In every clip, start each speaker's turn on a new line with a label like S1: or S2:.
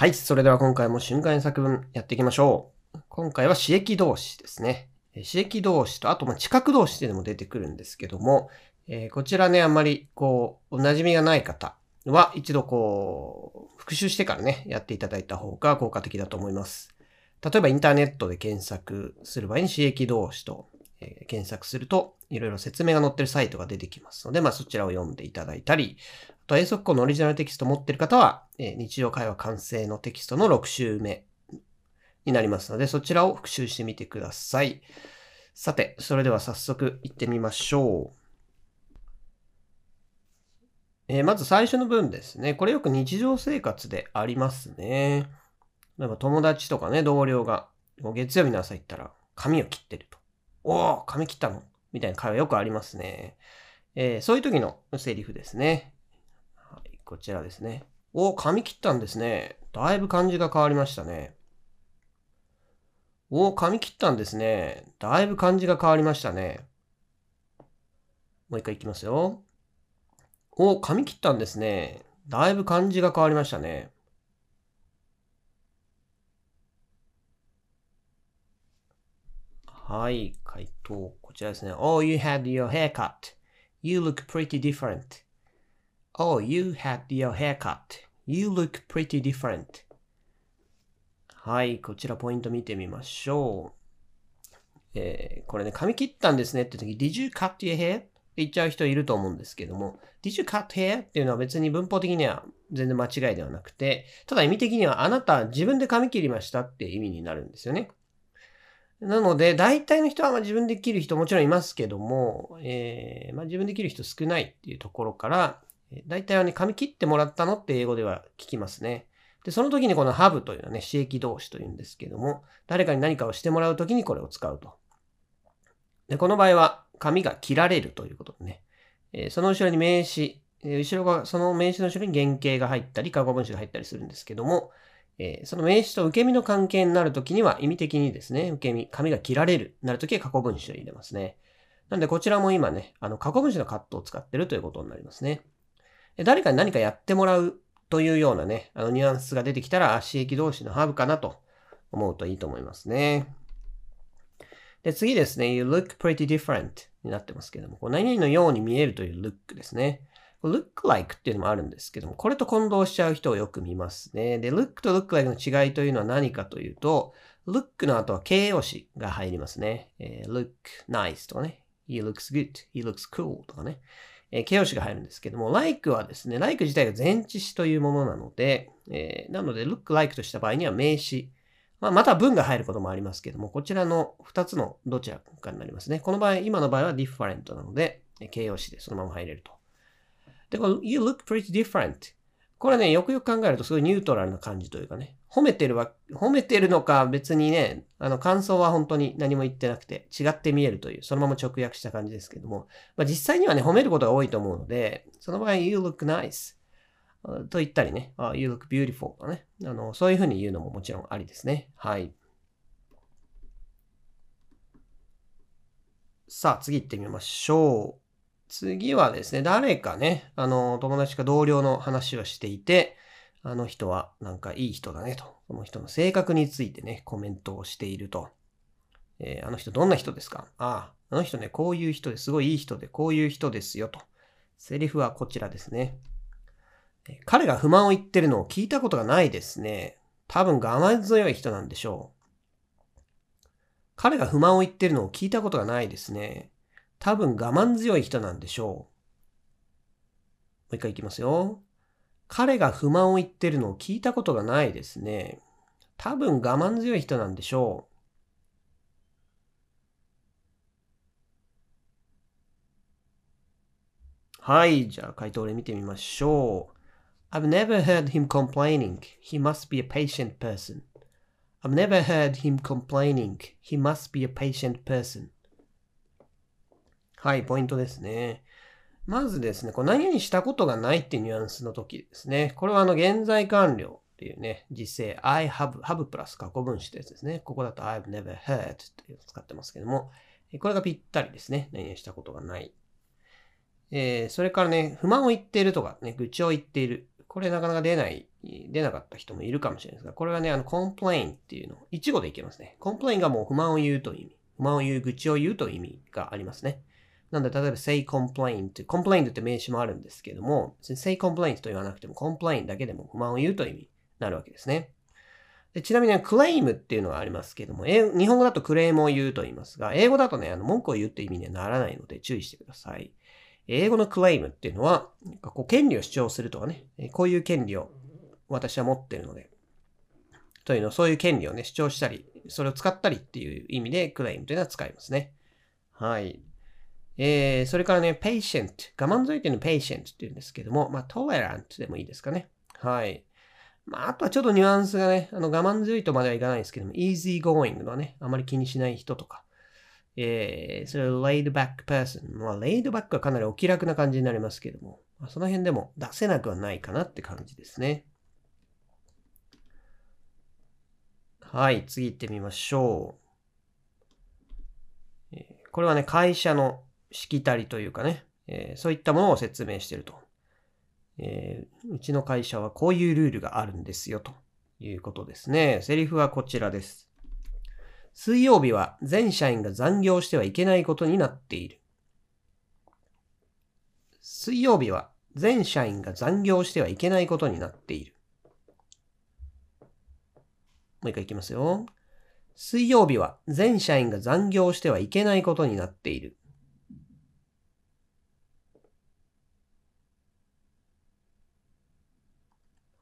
S1: はい。それでは今回も瞬間作文やっていきましょう。今回は刺激動詞ですね。刺激動詞と、あとまあ知覚動詞っていうのも出てくるんですけども、えーこちらね、あんまりこう、お馴染みがない方は一度こう、復習してからね、やっていただいた方が効果的だと思います。例えばインターネットで検索する場合に刺激動詞と、えー検索すると、いろいろ説明が載ってるサイトが出てきますので、まあそちらを読んでいただいたり、と、英速校のオリジナルテキスト持ってる方は、え日常会話完成のテキストの6週目になりますので、そちらを復習してみてください。さて、それでは早速行ってみましょう。えーまず最初の文ですね。これよく日常生活でありますね。例えば友達とかね、同僚が、月曜日の朝行ったら髪を切ってると。おお、髪切ったの？みたいな会話よくありますね。えーそういう時のセリフですね。こちらですね。お、髪切ったんですね。だいぶ感じが変わりましたね。お、髪切ったんですね。だいぶ感じが変わりましたね。もう一回いきますよ。お、髪切ったんですね。だいぶ感じが変わりましたね。はい、回答、こちらですね。Oh, you had your haircut. You look pretty different. Oh, you had your haircut. You look pretty different. はい、こちらポイント見てみましょう。えーこれね、髪切ったんですねって時、Did you cut your hair? って言っちゃう人いると思うんですけども、Did you cut hair? っていうのは別に文法的には全然間違いではなくて、ただ意味的にはあなた自分で髪切りましたって意味になるんですよね。なので、大体の人はま自分で切る人もちろんいますけども、えーまあ、自分で切る人少ないっていうところから、大体はね、髪切ってもらったのって英語では聞きますね。で、その時にこの have というのはね、刺激動詞というんですけども、誰かに何かをしてもらう時にこれを使うと。で、この場合は髪が切られるということでね、えーその後ろに名詞、えー後ろが、その名詞の後ろに原型が入ったり、過去分詞が入ったりするんですけども、えーその名詞と受け身の関係になるときには意味的にですね、受け身、髪が切られる、なるときは過去分詞を入れますね。なんでこちらも今ね、あの過去分詞のカットを使ってるということになりますね。誰かに何かやってもらうというようなね、あのニュアンスが出てきたら、刺激動詞のハブかなと思うといいと思いますね。で、次ですね、you look pretty different になってますけども、こう何々のように見えるという look ですね。look like っていうのもあるんですけども、これと混同しちゃう人をよく見ますね。で、look と look like の違いというのは何かというと、look の後は形容詞が入りますね。えー look nice とかね。he looks good, he looks cool とかね。えー形容詞が入るんですけども、like はですね、like 自体が前置詞というものなので、えーなので look like とした場合には名詞。まあ、また文が入ることもありますけども、こちらの2つのどちらかになりますね。この場合、今の場合は different なので、形容詞でそのまま入れると。で、この You look pretty different. これね、よくよく考えるとすごいニュートラルな感じというかね、褒めてるわ、褒めてるのか別にね、あの感想は本当に何も言ってなくて違って見えるという、そのまま直訳した感じですけども、まあ、実際にはね、褒めることが多いと思うので、その場合、You look nice と言ったりね、あ You look beautiful とかね、あの、そういうふうに言うのももちろんありですね。はい。さあ、次行ってみましょう。次はですね、誰かね、あの、友達か同僚の話をしていて、あの人はなんかいい人だねと、その人の性格についてね、コメントをしていると。えーあの人どんな人ですか？ああ、あの人ね、こういう人ですごいいい人で、こういう人ですよと。セリフはこちらですね。彼が不満を言ってるのを聞いたことがないですね。多分我慢強い人なんでしょう。彼が不満を言ってるのを聞いたことがないですね。多分我慢強い人なんでしょう。もう一回いきますよ。彼が不満を言ってるのを聞いたことがないですね。多分我慢強い人なんでしょう。はい、じゃあ回答例見てみましょう。I've never heard him complaining. He must be a patient person. I've never heard him complaining. He must be a patient person. はい、ポイントですね。まずですね、こう何々したことがないっていうニュアンスの時ですね。これはあの現在完了っていうね、実勢 I have, have プラス過去分詞ってやつですね。ここだと I've never heard っていうのを使ってますけども、これがぴったりですね。何々したことがない。えーそれからね、不満を言っているとかね、愚痴を言っている。これなかなか出ない出なかった人もいるかもしれないですが、これはね、あの、complain っていうの、一語でいけますね。complain がもう不満を言うという意味。不満を言う、愚痴を言うという意味がありますね。なんで、例えば say complain って、complain って名詞もあるんですけども、say complain と言わなくても complain だけでも不満を言うという意味になるわけですね。でちなみに、クレイムっていうのがありますけども、英日本語だとクレームを言うと言いますが、英語だとね、あの文句を言うって意味にはならないので注意してください。英語のクレイムっていうのは、こう権利を主張するとかね、こういう権利を私は持ってるので、というの、そういう権利をね、主張したり、それを使ったりっていう意味でクレイムというのは使いますね。はい。えー、それからね、patient。我慢強いっていうの patient っていうんですけども、まあ、tolerant でもいいですかね。はい。まあ、あとはちょっとニュアンスがね、あの我慢強いとまではいかないですけども、easy going のね、あまり気にしない人とか、えー、それ laid back person。まあ、laid back はかなりお気楽な感じになりますけども、まあ、その辺でも出せなくはないかなって感じですね。はい、次行ってみましょう。え、これはね、会社のしきたりというかね、えー、そういったものを説明してると。えー、うちの会社はこういうルールがあるんですよということですね。セリフはこちらです。水曜日は全社員が残業してはいけないことになっている。水曜日は全社員が残業してはいけないことになっている。もう一回いきますよ。水曜日は全社員が残業してはいけないことになっている。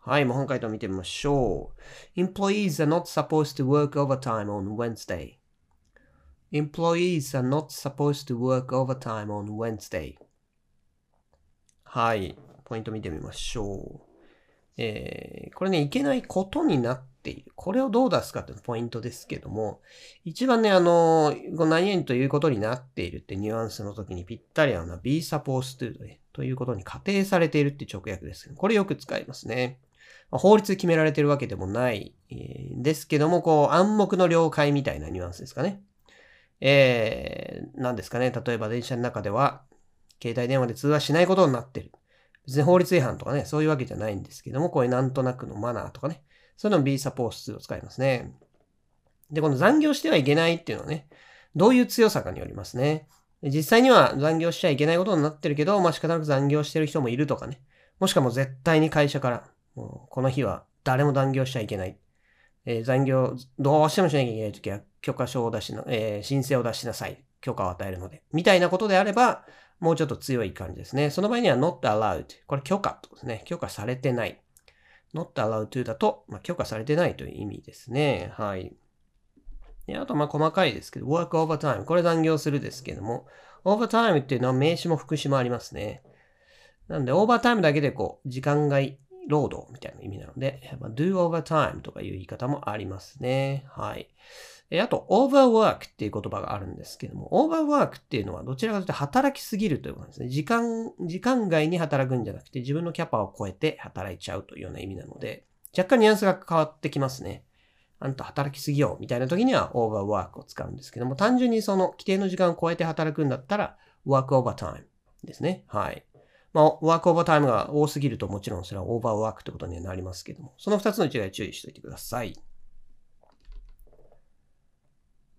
S1: はい、もう本回答見てみましょう。Employees are not supposed to work overtime on Wednesday. Employees are not supposed to work overtime on Wednesday. はい、ポイント見てみましょう。えー、これね、いけないことになっている。これをどう出すかっていうポイントですけども、一番ね、あの、何々ということになっているってニュアンスの時にぴったりあのは、be supposed to ということに仮定されているって直訳です。これよく使いますね。法律決められてるわけでもないんですけども、こう、暗黙の了解みたいなニュアンスですかね。えー、何ですかね。例えば電車の中では、携帯電話で通話しないことになってる。別に法律違反とかね、そういうわけじゃないんですけども、こういうなんとなくのマナーとかね、そういうのも be supposed to を使いますね。で、この残業してはいけないっていうのはね、どういう強さかによりますね。実際には残業しちゃいけないことになってるけど、まあ仕方なく残業してる人もいるとかね。もしくはも絶対に会社から、もうこの日は誰も残業しちゃいけない。えー、残業、どうしてもしなきゃいけないときは許可証を出しな、えー、申請を出しなさい。許可を与えるので。みたいなことであれば、もうちょっと強い感じですね。その場合には not allowed。これ許可とですね。許可されてない。not allowed to だと、まあ、許可されてないという意味ですね。はい。であと、まあ、細かいですけど、work overtime。これ残業するですけども、overtime っていうのは名詞も副詞もありますね。なんで、オーバータイムだけでこう、時間外労働みたいな意味なので、ま、do overtime とかいう言い方もありますね。はい。えあと、overwork っていう言葉があるんですけども、overwork っていうのはどちらかというと働きすぎるということなんですね。時間、時間外に働くんじゃなくて、自分のキャパを超えて働いちゃうというような意味なので、若干ニュアンスが変わってきますね。あんた働きすぎようみたいな時には overwork を使うんですけども、単純にその規定の時間を超えて働くんだったら work overtime ですね。はい。まあ、ワークオーバータイムが多すぎるともちろんそれはオーバーワークってことにはなりますけども、その2つの違い注意しておいてください。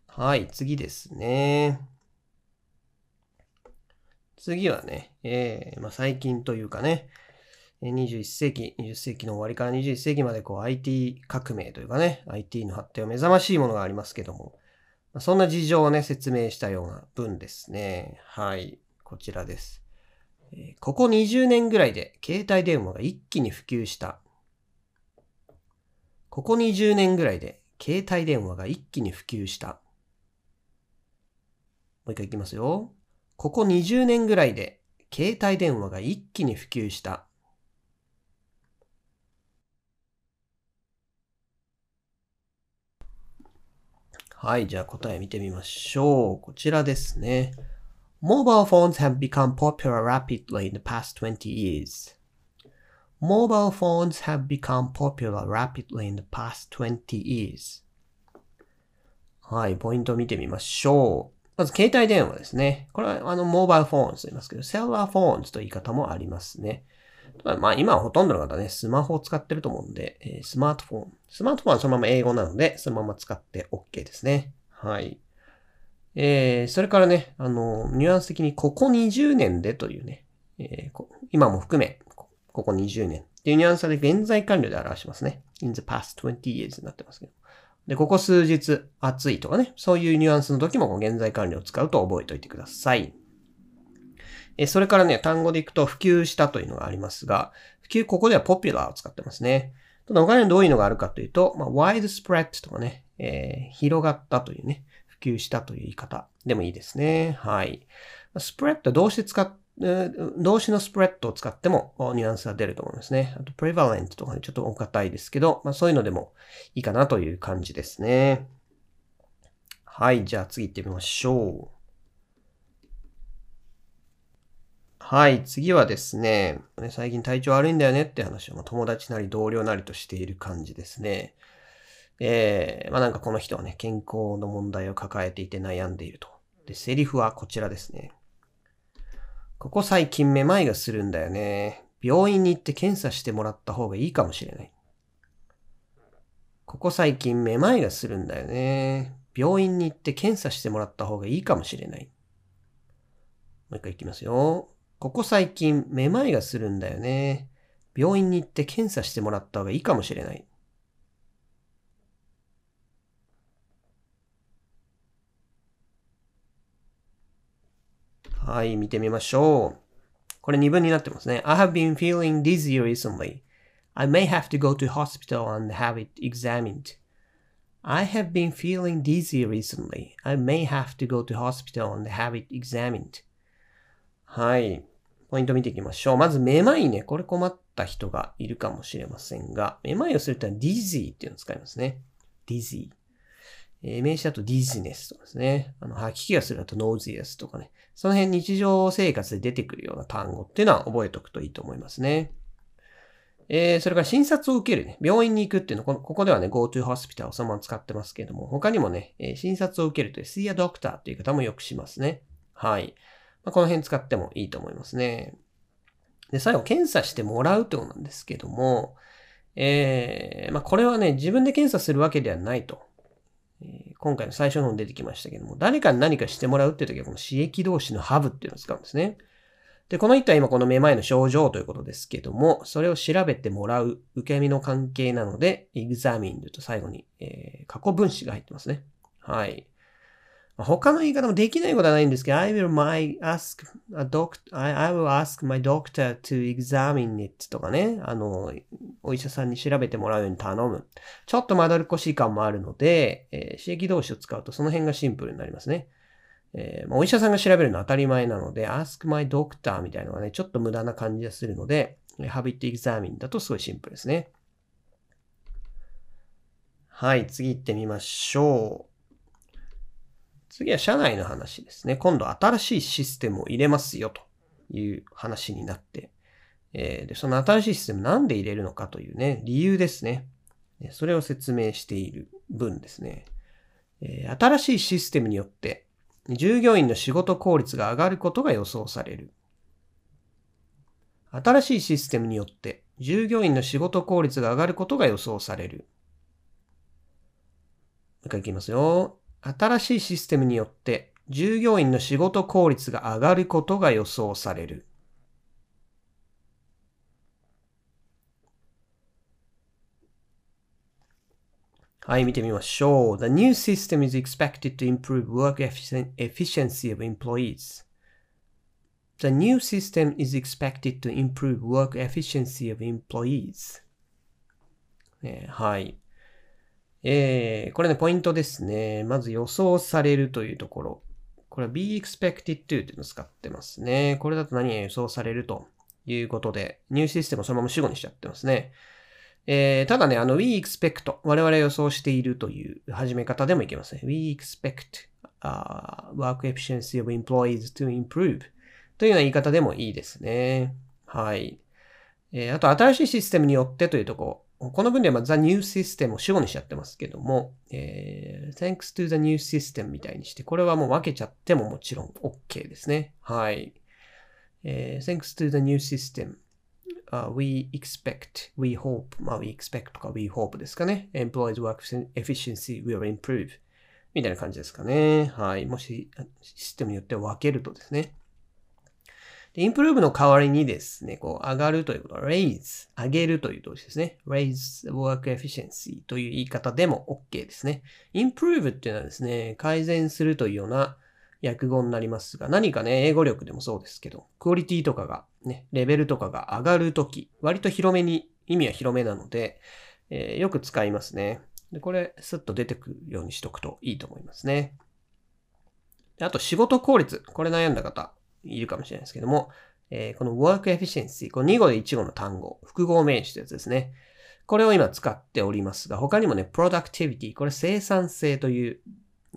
S1: はい、次ですね。次はね、えー、まあ、最近というかね、21世紀、20世紀の終わりから21世紀までこう IT 革命というかね、IT の発展を目覚ましいものがありますけども、そんな事情をね、説明したような文ですね。はい、こちらです。ここ20年ぐらいで携帯電話が一気に普及した。ここ20年ぐらいで携帯電話が一気に普及した。もう一回いきますよ。ここ20年ぐらいで携帯電話が一気に普及した。はい、じゃあ答え見てみましょう。こちらですね。Mobile phones have become popular rapidly in the past 20 years. Mobile phones have become popular rapidly in the past 20 years. はい、ポイントを見てみましょう。まず、携帯電話ですね。これは、あの、 mobile phones と言いますけど、 cellular phones という言い方もありますね。まあ今はほとんどの方ね、スマホを使ってると思うんで、えー、スマートフォン。スマートフォンはそのまま英語なので、そのまま使って OK ですね。はい。えー、それからね、あの、ニュアンス的にここ20年でというね、えー、今も含め、ここ20年っていうニュアンスで現在完了で表しますね。in the past 20 years になってますけど。で、ここ数日暑いとかね、そういうニュアンスの時も現在完了を使うと覚えておいてください。えーそれからね、単語でいくと普及したというのがありますが、普及、ここでは popular を使ってますね。ただ他にどういうのがあるかというと、まあ、widespread とかね、えー、広がったというね、及したという言い方でもいいですね。はい。spread 動詞使っ動詞のスプレッドを使ってもニュアンスが出ると思いますね。あと、prevalent とかね、ちょっとお堅いですけど、まあそういうのでもいいかなという感じですね。はい、じゃあ次行ってみましょう。はい、次はですね、最近体調悪いんだよねって話を友達なり同僚なりとしている感じですね。えー、まあなんかこの人はね、健康の問題を抱えていて悩んでいると。で、セリフはこちらですね。ここ最近めまいがするんだよね。病院に行って検査してもらった方がいいかもしれない。ここ最近めまいがするんだよね。病院に行って検査してもらった方がいいかもしれない。もう一回いきますよ。ここ最近めまいがするんだよね。病院に行って検査してもらった方がいいかもしれない。はい、見てみましょう。これ2分になってますね。I have been feeling dizzy recently. I may have to go to hospital and have it examined. I have been feeling dizzy recently. I may have to go to hospital and have it examined. はい。ポイント見ていきましょう。まず、めまいね。これ困った人がいるかもしれませんが、めまいをするとは dizzy っていうのを使いますね。dizzy。え、名詞だと dizziness とかですね。あの、吐き気がするだと nauseous とかね。その辺日常生活で出てくるような単語っていうのは覚えておくといいと思いますね。えー、それから診察を受けるね。病院に行くっていうのこ、ここではね、go to hospital をそのまま使ってますけれども、他にもね、え、診察を受けるという see a doctor っていう方もよくしますね。はい。まあ、この辺使ってもいいと思いますね。で、最後、検査してもらうってことなんですけども、えー、まあ、これはね、自分で検査するわけではないと。え今回の最初の方に出てきましたけども、誰かに何かしてもらうっていう時は、この刺激同士のハブっていうのを使うんですね。で、この人は今このめまいの症状ということですけども、それを調べてもらう受け身の関係なので、examined と最後に、えー、過去分子が入ってますね。はい。他の言い方もできないことはないんですけど、I will my ask a doc, I, will ask my doctor to examine it とかね、あの、お医者さんに調べてもらうように頼む。ちょっとまどるっこしい感もあるので、えー、刺激同士を使うとその辺がシンプルになりますね。えー、お医者さんが調べるのは当たり前なので、ask my doctor みたいなのがね、ちょっと無駄な感じがするので、have it examine だとすごいシンプルですね。はい、次行ってみましょう。次は社内の話ですね。今度新しいシステムを入れますよという話になって、えー、でその新しいシステムなんで入れるのかというね、理由ですね。それを説明している文ですね。えー、新しいシステムによって従業員の仕事効率が上がることが予想される。新しいシステムによって従業員の仕事効率が上がることが予想される。もう一回いきますよ。新しいシステムによって従業員の仕事効率が上がることが予想される。はい、見てみましょう。The new system is expected to improve work efficiency of employees. The new system is expected to improve work efficiency of employees. はい。えー、これね、ポイントですね。まず予想されるというところ。これは be expected to っていうのを使ってますね。これだと何が予想されるということで、ニューシステムをそのまま主語にしちゃってますね。えー、ただね、あの we expect 我々予想しているという始め方でもいけますね。we expect、uh, work efficiency of employees to improve というような言い方でもいいですね。はい。えー、あと、新しいシステムによってというとこ。この文では The New System を主語にしちゃってますけども、えー、Thanks to the New System みたいにして、これはもう分けちゃってももちろん OK ですね。はい。えー、Thanks to the New System uh, we expect, we hope, まあ we expect とか we hope ですかね。employees work efficiency will improve みたいな感じですかね。はい。もしシステムによって分けるとですね。で、improve の代わりにですね、こう上がるということは raise 上げるという動詞ですね。raise work efficiency という言い方でも OK ですね。improve っていうのはですね、改善するというような訳語になりますが、何かね、英語力でもそうですけど、クオリティとかが、ね、レベルとかが上がるとき、割と広めに、意味は広めなので、えー、よく使いますね。で、これ、スッと出てくるようにしとくといいと思いますね。あと、仕事効率。これ悩んだ方いるかもしれないですけども、えー、この work efficiency、この2語で1語の単語、複合名詞というやつですね。これを今使っておりますが、他にもね、productivity、これ生産性という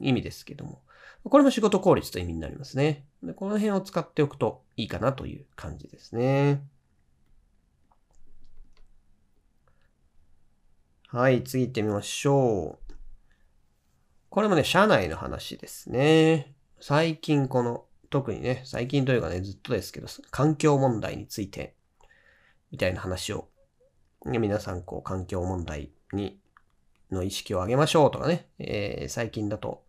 S1: 意味ですけども、これも仕事効率という意味になりますね。でこの辺を使っておくといいかなという感じですね。はい、次行ってみましょう。これもね、社内の話ですね。最近この、特にね、最近というかね、ずっとですけど、環境問題について、みたいな話を、皆さん、こう、環境問題に、の意識を上げましょうとかね、えー、最近だと、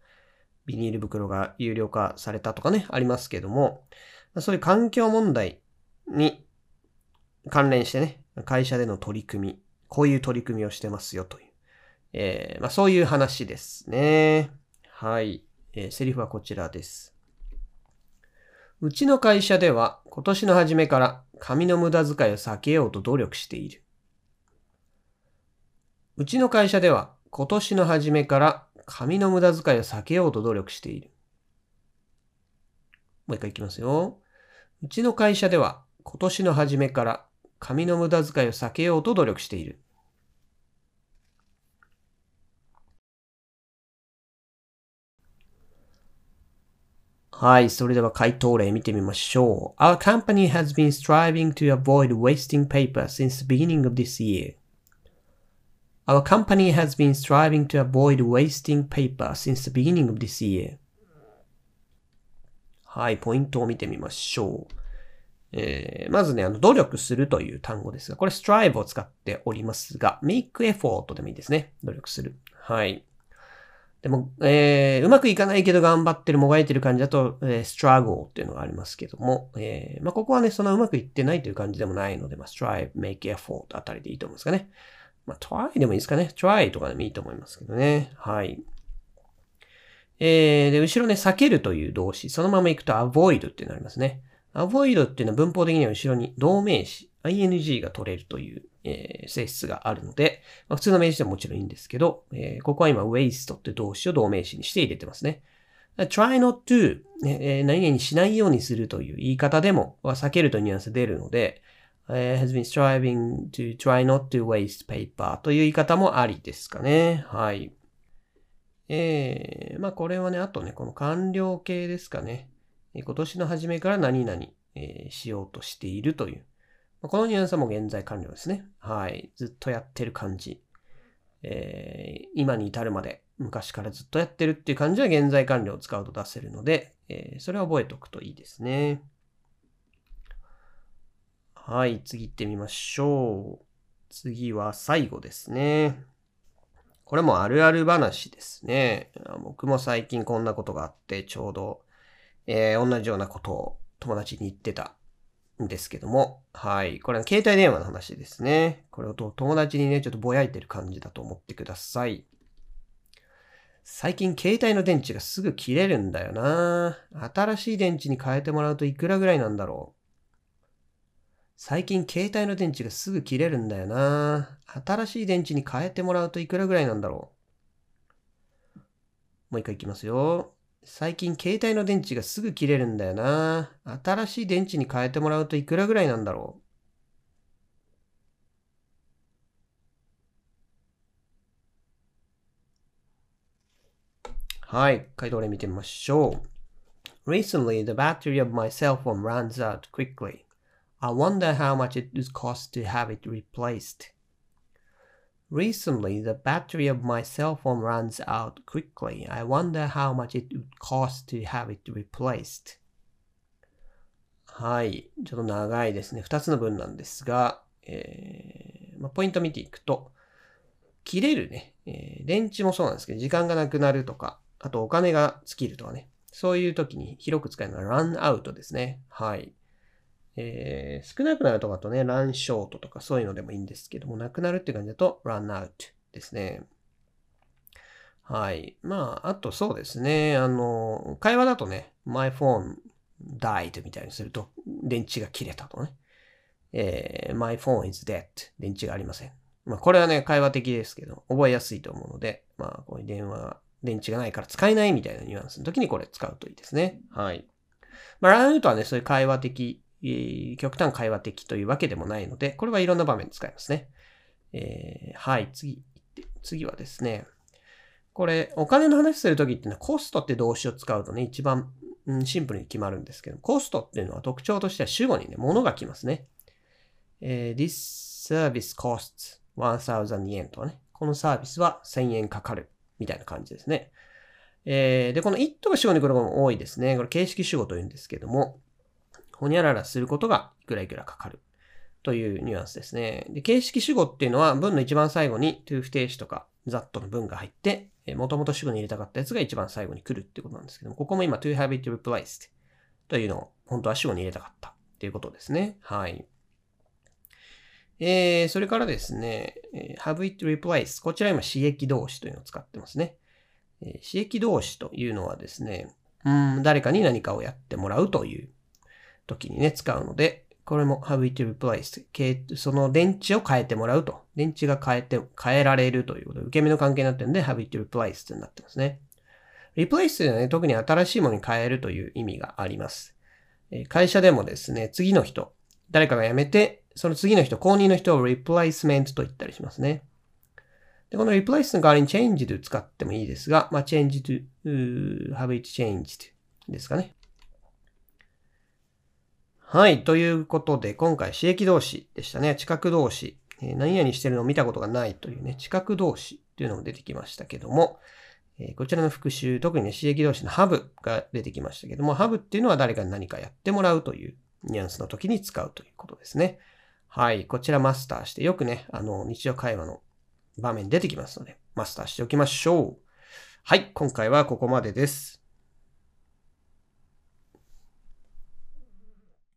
S1: ビニール袋が有料化されたとかね、ありますけども、そういう環境問題に関連してね、会社での取り組み、こういう取り組みをしてますよという、えー、まあ、そういう話ですね。はい、えー、セリフはこちらです。うちの会社では今年の初めから紙の無駄遣いを避けようと努力している。うちの会社では今年の初めから紙の無駄遣いを避けようと努力している。もう一回いきますよ。うちの会社では今年の初めから紙の無駄遣いを避けようと努力している。はい、それでは回答例見てみましょう。Our company has been striving to avoid wasting paper since the beginning of this year. Our company has been striving to avoid wasting paper since the beginning of this year. はい、ポイントを見てみましょう。えー、まずね、あの、努力するという単語ですが、これ strive を使っておりますが、make effort でもいいですね。努力する。はい。でも、えー、うまくいかないけど頑張ってる、もがいてる感じだと、えー、struggle っていうのがありますけども、えー、まあ、ここはね、そんなうまくいってないという感じでもないので、まあ、strive, make effort あたりでいいと思うんですかね。まあ、try でもいいですかね。try とかでもいいと思いますけどね。はい。えー、で、後ろね、避けるという動詞。そのまま行くと avoid ってなりますね。avoid っていうのは文法的には後ろに動名詞、ing が取れるという、えー、性質があるので、まあ、普通の名詞でももちろんいいんですけど、えー、ここは今 waste って動詞を動名詞にして入れてますね。try not to、えー、何々しないようにするという言い方でも、は避けるとニュアンス出るので、uh, has been striving to try not to waste paper という言い方もありですかね。はい。えー、まあこれはね、あとね、この完了形ですかね。今年の初めから何々、えー、しようとしているという。このニュアンスはもう現在完了ですね。はい。ずっとやってる感じ。えー、今に至るまで昔からずっとやってるっていう感じは現在完了を使うと出せるので、えー、それを覚えておくといいですね。はい、次行ってみましょう。次は最後ですね。これもあるある話ですね。僕も最近こんなことがあって、ちょうど、えー、同じようなことを友達に言ってたんですけども、はい。これは携帯電話の話ですね。これを友達にね、ちょっとぼやいてる感じだと思ってください。最近携帯の電池がすぐ切れるんだよな新しい電池に変えてもらうといくらぐらいなんだろう最近携帯の電池がすぐ切れるんだよな。新しい電池に変えてもらうといくらぐらいなんだろう。もう一回いきますよ。最近携帯の電池がすぐ切れるんだよな。新しい電池に変えてもらうといくらぐらいなんだろう。はい。回答例見てみましょう。Recently, the battery of my cell phone runs out quickly. I wonder how much it would cost to have it replaced. Recently, the battery of my cell phone runs out quickly. I wonder how much it would cost to have it replaced. はい。ちょっと長いですね。二つの文なんですが、えーまあ、ポイント見ていくと、切れるね、えー電池もそうなんですけど、時間がなくなるとか、あとお金が尽きるとかね。そういう時に広く使えるのは run out ですね。はい。えー少なくなるとかとね、run short とかそういうのでもいいんですけども、なくなるっていう感じだと run out ですね。はい。まあ、あとそうですね。あの、会話だとね、my phone died みたいにすると、電池が切れたとね。えー my phone is dead 電池がありません。まあ、これはね、会話的ですけど、覚えやすいと思うので、まあ、こういう電話、電池がないから使えないみたいなニュアンスの時にこれ使うといいですね。はい。まあ、ランアウトはね、そういう会話的、極端会話的というわけでもないので、これはいろんな場面で使いますね。えーはい、次、次はですね、これ、お金の話するときっていうのは、コストって動詞を使うとね、一番、うんシンプルに決まるんですけど、コストっていうのは特徴としては主語にね、物が来ますね。えー This service costs 1000 yen とかね。このサービスは1000円かかる。みたいな感じですね。えーで、この it が主語に来ることも多いですね。これ形式主語というんですけども、ほにゃららすることがいくらいくらかかる。というニュアンスですね。で、形式主語っていうのは文の一番最後に to 不定詞とか that の文が入って、もともと主語に入れたかったやつが一番最後に来るってことなんですけども、ここも今 to have it replaced というのを本当は主語に入れたかったっていうことですね。はい。えー、それからですね、have it replaced こちら今刺激動詞というのを使ってますね。えー刺激動詞というのはですね、うん、誰かに何かをやってもらうという時にね、使うので、これも have it replaced その電池を変えてもらうと。電池が変えて、変えられるということで、受け身の関係になってるんで、have it replaced になってますね。replace というのはね、特に新しいものに変えるという意味があります。会社でもですね、次の人、誰かが辞めて、その次の人、後任の人を replacement と言ったりしますね。で、この replace の代わりに change to 使ってもいいですが、まあ、change to, have it changed ですかね。はい。ということで、今回、刺激動詞でしたね。知覚動詞。えー何々してるのを見たことがないというね、知覚動詞というのも出てきましたけども、えーこちらの復習、特にね、刺激動詞の have が出てきましたけども、have っていうのは誰かに何かやってもらうというニュアンスの時に使うということですね。はい。こちらマスターして、よくね、あの、日常会話の場面出てきますので、マスターしておきましょう。はい。今回はここまでです。